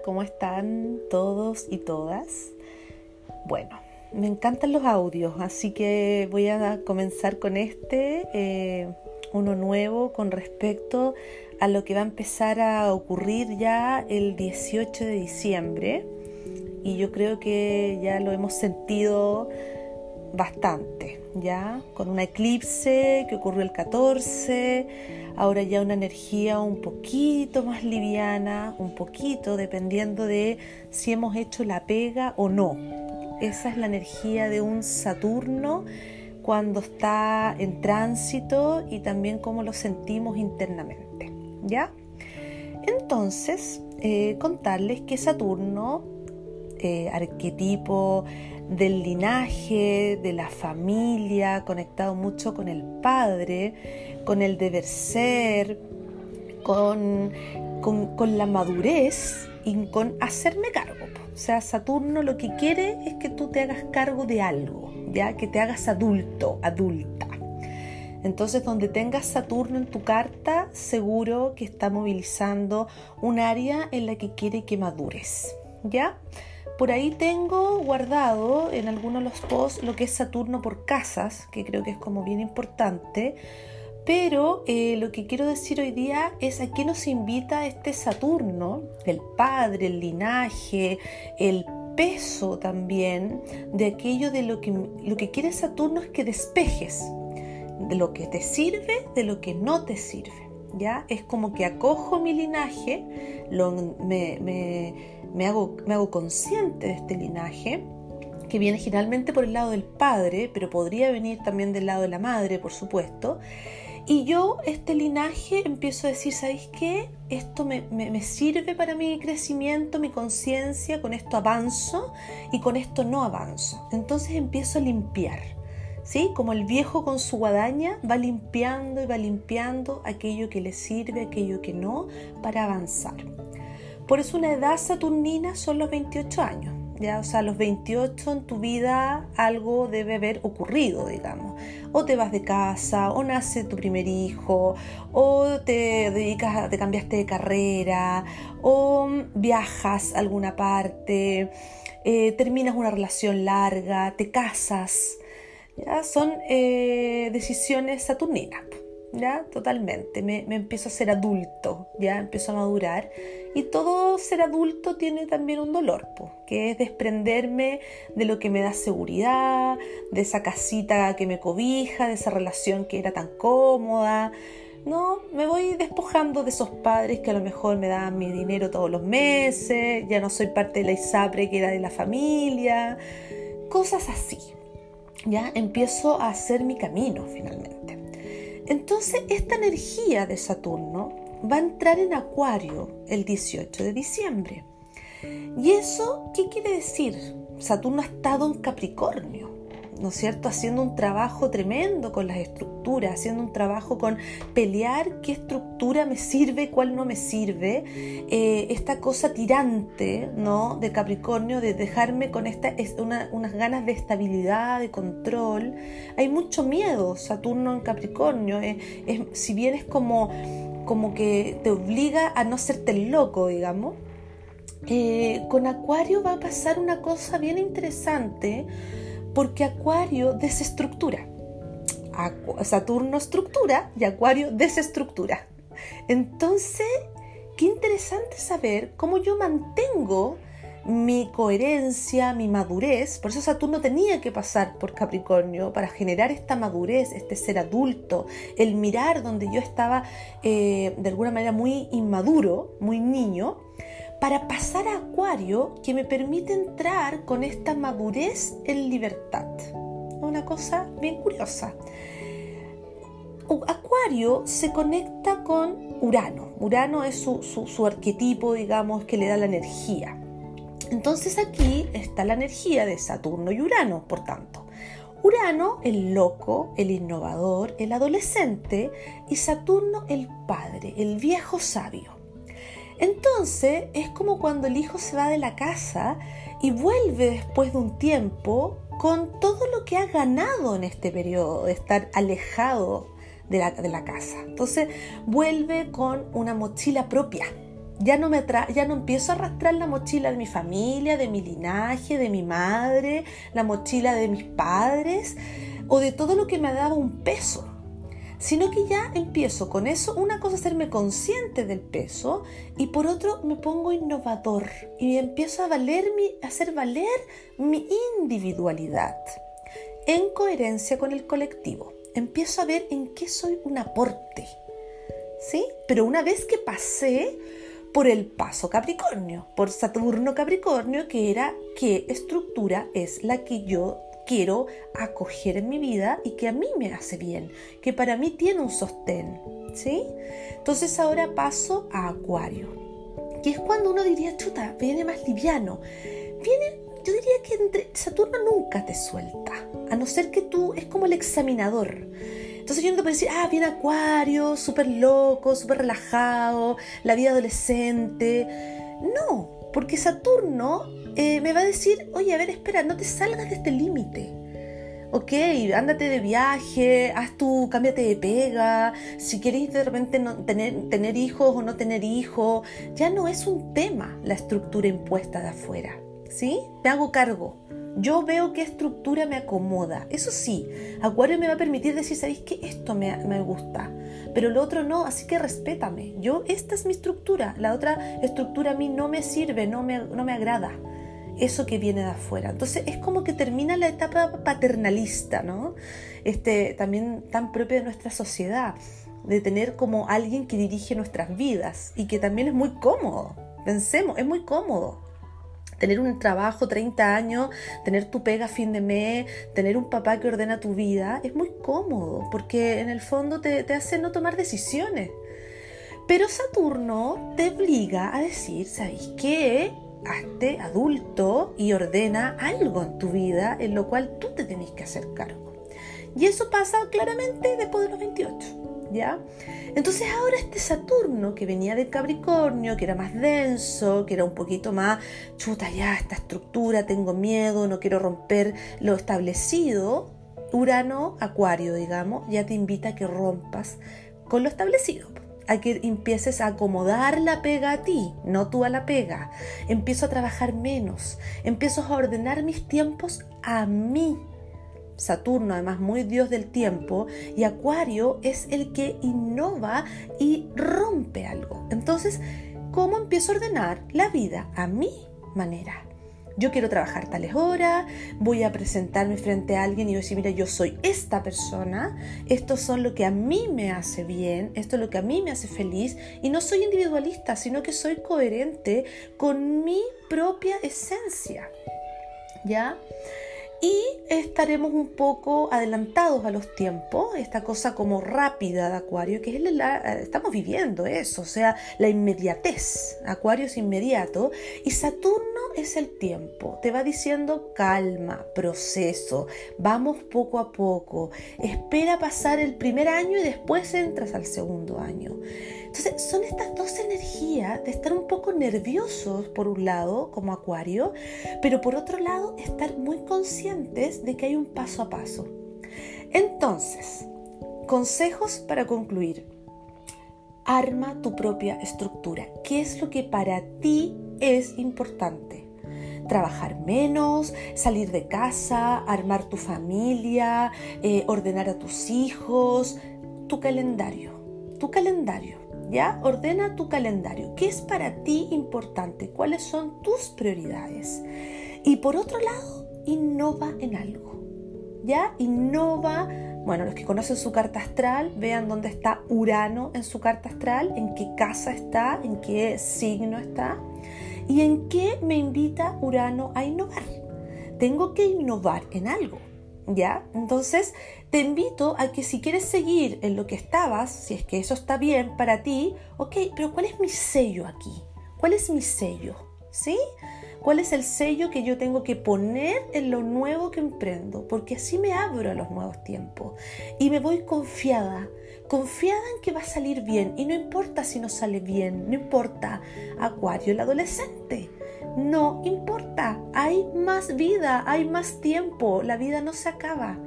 ¿cómo están todos y todas? Bueno, me encantan los audios, así que voy a comenzar con este, eh, uno nuevo con respecto a lo que va a empezar a ocurrir ya el 18 de diciembre. Y yo creo que ya lo hemos sentido bastante, ¿ya? Con un eclipse que ocurrió el 14, ahora ya una energía un poquito más liviana, un poquito, dependiendo de si hemos hecho la pega o no. Esa es la energía de un Saturno cuando está en tránsito y también cómo lo sentimos internamente, ¿ya? Entonces, eh, contarles que Saturno, eh, arquetipo del linaje, de la familia, conectado mucho con el padre, con el deber ser, con, con, la madurez y con hacerme cargo. O sea, Saturno lo que quiere es que tú te hagas cargo de algo, ya que te hagas adulto, adulta. Entonces, donde tengas Saturno en tu carta, seguro que está movilizando un área en la que quiere que madures, ¿ya? Por ahí tengo guardado en algunos de los posts lo que es Saturno por casas, que creo que es como bien importante. Pero eh, lo que quiero decir hoy día es a qué nos invita este Saturno, el padre, el linaje, el peso también de aquello de lo que, lo que quiere Saturno es que despejes de lo que te sirve, de lo que no te sirve. ¿ya? Es como que acojo mi linaje, lo, me, me, hago, me hago consciente de este linaje, que viene generalmente por el lado del padre, pero podría venir también del lado de la madre, por supuesto. Y yo, este linaje, empiezo a decir, ¿sabéis qué? Esto me, me, sirve para mi crecimiento, mi conciencia, con esto avanzo y con esto no avanzo. Entonces empiezo a limpiar. ¿sí? Como el viejo con su guadaña va limpiando y va limpiando aquello que le sirve, aquello que no, para avanzar. Por eso una edad saturnina son los 28 años. ¿ya? O sea, a los 28 en tu vida algo debe haber ocurrido, digamos. O te vas de casa, o nace tu primer hijo, o te dedicas, te cambiaste de carrera, o viajas a alguna parte, eh, terminas una relación larga, te casas, ¿ya? Son eh, decisiones saturninas, ¿ya? Totalmente. Me, empiezo a ser adulto, ¿ya? Empiezo a madurar. Y todo ser adulto tiene también un dolor, que es desprenderme de lo que me da seguridad, de esa casita que me cobija, de esa relación que era tan cómoda. No, me voy despojando de esos padres que a lo mejor me daban mi dinero todos los meses, ya no soy parte de la ISAPRE que era de la familia, cosas así, ya empiezo a hacer mi camino finalmente. Entonces esta energía de Saturno va a entrar en Acuario el 18 de diciembre. ¿Y eso qué quiere decir? Saturno ha estado en Capricornio. ¿No es cierto? Haciendo un trabajo tremendo con las estructuras, haciendo un trabajo con pelear qué estructura me sirve, cuál no me sirve. Eh, esta cosa tirante, ¿no? De Capricornio, de dejarme con esta, unas ganas de estabilidad, de control. Hay mucho miedo, Saturno en Capricornio. Eh, si bien es como, como que te obliga a no serte loco, digamos. Eh, con Acuario va a pasar una cosa bien interesante porque Acuario desestructura. Saturno estructura y Acuario desestructura. Entonces, qué interesante saber cómo yo mantengo mi coherencia, mi madurez. Por eso Saturno tenía que pasar por Capricornio para generar esta madurez, este ser adulto, el mirar donde yo estaba eh, de alguna manera muy inmaduro, muy niño para pasar a Acuario que me permite entrar con esta madurez en libertad. Una cosa bien curiosa. Acuario se conecta con Urano. Urano es su, arquetipo, digamos, que le da la energía. Entonces aquí está la energía de Saturno y Urano, por tanto. Urano, el loco, el innovador, el adolescente, y Saturno, el padre, el viejo sabio. Entonces es como cuando el hijo se va de la casa y vuelve después de un tiempo con todo lo que ha ganado en este periodo de estar alejado de la, casa. Entonces vuelve con una mochila propia, Ya no, me ya no empiezo a arrastrar la mochila de mi familia, de mi linaje, de mi madre, la mochila de mis padres o de todo lo que me dado un peso sino que ya empiezo con eso, una cosa es hacerme consciente del peso y por otro me pongo innovador y empiezo a, valer mi, a hacer valer mi individualidad en coherencia con el colectivo. Empiezo a ver en qué soy un aporte. ¿Sí? Pero una vez que pasé por el paso Capricornio, por Saturno Capricornio, que era qué estructura es la que yo quiero acoger en mi vida y que a mí me hace bien, que para mí tiene un sostén, ¿sí? Entonces ahora paso a Acuario, que es cuando uno diría, chuta, viene más liviano. Viene, yo diría que entre Saturno nunca te suelta, a no ser que tú es como el examinador. Entonces yo no te puedo decir, ah, viene Acuario, súper loco, súper relajado, la vida adolescente. No, porque Saturno eh, me va a decir, oye, a ver, espera, no te salgas de este límite. Ok, ándate de viaje, haz tu, cámbiate de pega, si queréis de repente no, tener, tener hijos o no tener hijos, ya no es un tema la estructura impuesta de afuera, ¿sí? Me hago cargo. Yo veo qué estructura me acomoda. Eso sí, Acuario me va a permitir decir, ¿sabéis que esto me, me gusta? pero lo otro no, así que respétame. Yo, esta es mi estructura, la otra estructura a mí no me sirve, no me, no me agrada eso que viene de afuera. Entonces es como que termina la etapa paternalista, ¿no? Este, también tan propia de nuestra sociedad, de tener como alguien que dirige nuestras vidas y que también es muy cómodo. Pensemos, es muy cómodo. Tener un trabajo 30 años, tener tu pega a fin de mes, tener un papá que ordena tu vida, es muy cómodo porque en el fondo te, te hace no tomar decisiones. Pero Saturno te obliga a decir, ¿sabéis qué? Hazte adulto y ordena algo en tu vida en lo cual tú te tenés que hacer cargo. Y eso pasa claramente después de los 28, ¿ya? Entonces ahora este Saturno que venía de Capricornio, que era más denso, que era un poquito más, chuta ya, esta estructura, tengo miedo, no quiero romper lo establecido, Urano, Acuario, digamos, ya te invita a que rompas con lo establecido a que empieces a acomodar la pega a ti, no tú a la pega. Empiezo a trabajar menos, empiezo a ordenar mis tiempos a mí. Saturno, además muy dios del tiempo, y Acuario es el que innova y rompe algo. Entonces, ¿cómo empiezo a ordenar la vida a mi manera? Yo quiero trabajar tales horas, voy a presentarme frente a alguien y decir, mira, yo soy esta persona, esto son lo que a mí me hace bien, esto es lo que a mí me hace feliz, y no soy individualista, sino que soy coherente con mi propia esencia. ¿Ya? Y estaremos un poco adelantados a los tiempos, esta cosa como rápida de Acuario, que es la, estamos viviendo eso, o sea, la inmediatez. Acuario es inmediato y Saturno es el tiempo, te va diciendo calma, proceso, vamos poco a poco, espera pasar el primer año y después entras al segundo año. Entonces, son estas dos energías de estar un poco nerviosos por un lado, como Acuario, pero por otro lado, estar muy conscientes de que hay un paso a paso. Entonces, consejos para concluir. Arma tu propia estructura. ¿Qué es lo que para ti es importante? trabajar menos, salir de casa, armar tu familia, eh, ordenar a tus hijos, tu calendario, tu calendario. ¿Ya? Ordena tu calendario. ¿Qué es para ti importante? ¿Cuáles son tus prioridades? Y por otro lado, innova en algo, ¿ya? Innova, bueno, los que conocen su carta astral, vean dónde está Urano en su carta astral, en qué casa está, en qué signo está y en qué me invita Urano a innovar. Tengo que innovar en algo. ¿Ya? Entonces, te invito a que si quieres seguir en lo que estabas, si es que eso está bien para ti, ok, pero ¿cuál es mi sello aquí? ¿Cuál es mi sello? ¿Sí? ¿Cuál es el sello que yo tengo que poner en lo nuevo que emprendo? Porque así me abro a los nuevos tiempos y me voy confiada, confiada en que va a salir bien y no importa si no sale bien, no importa. Acuario, el adolescente no importa, hay más vida, hay más tiempo, la vida no se acaba.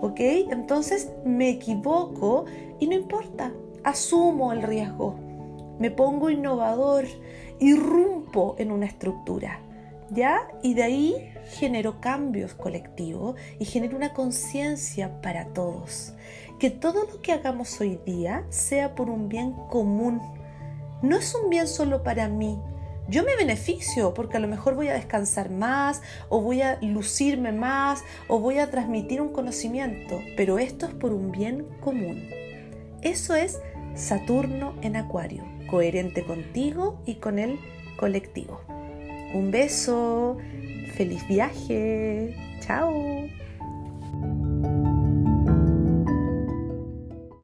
¿Ok? Entonces me equivoco y no importa, asumo el riesgo. me pongo innovador, irrumpo en una estructura. ¿Ya? Y de ahí genero cambios colectivos y genero una conciencia para todos. Que todo lo que hagamos hoy día sea por un bien común. No es un bien solo para mí. Yo me beneficio porque a lo mejor voy a descansar más o voy a lucirme más o voy a transmitir un conocimiento, pero esto es por un bien común. Eso es Saturno en Acuario, coherente contigo y con el colectivo. Un beso, feliz viaje, chao.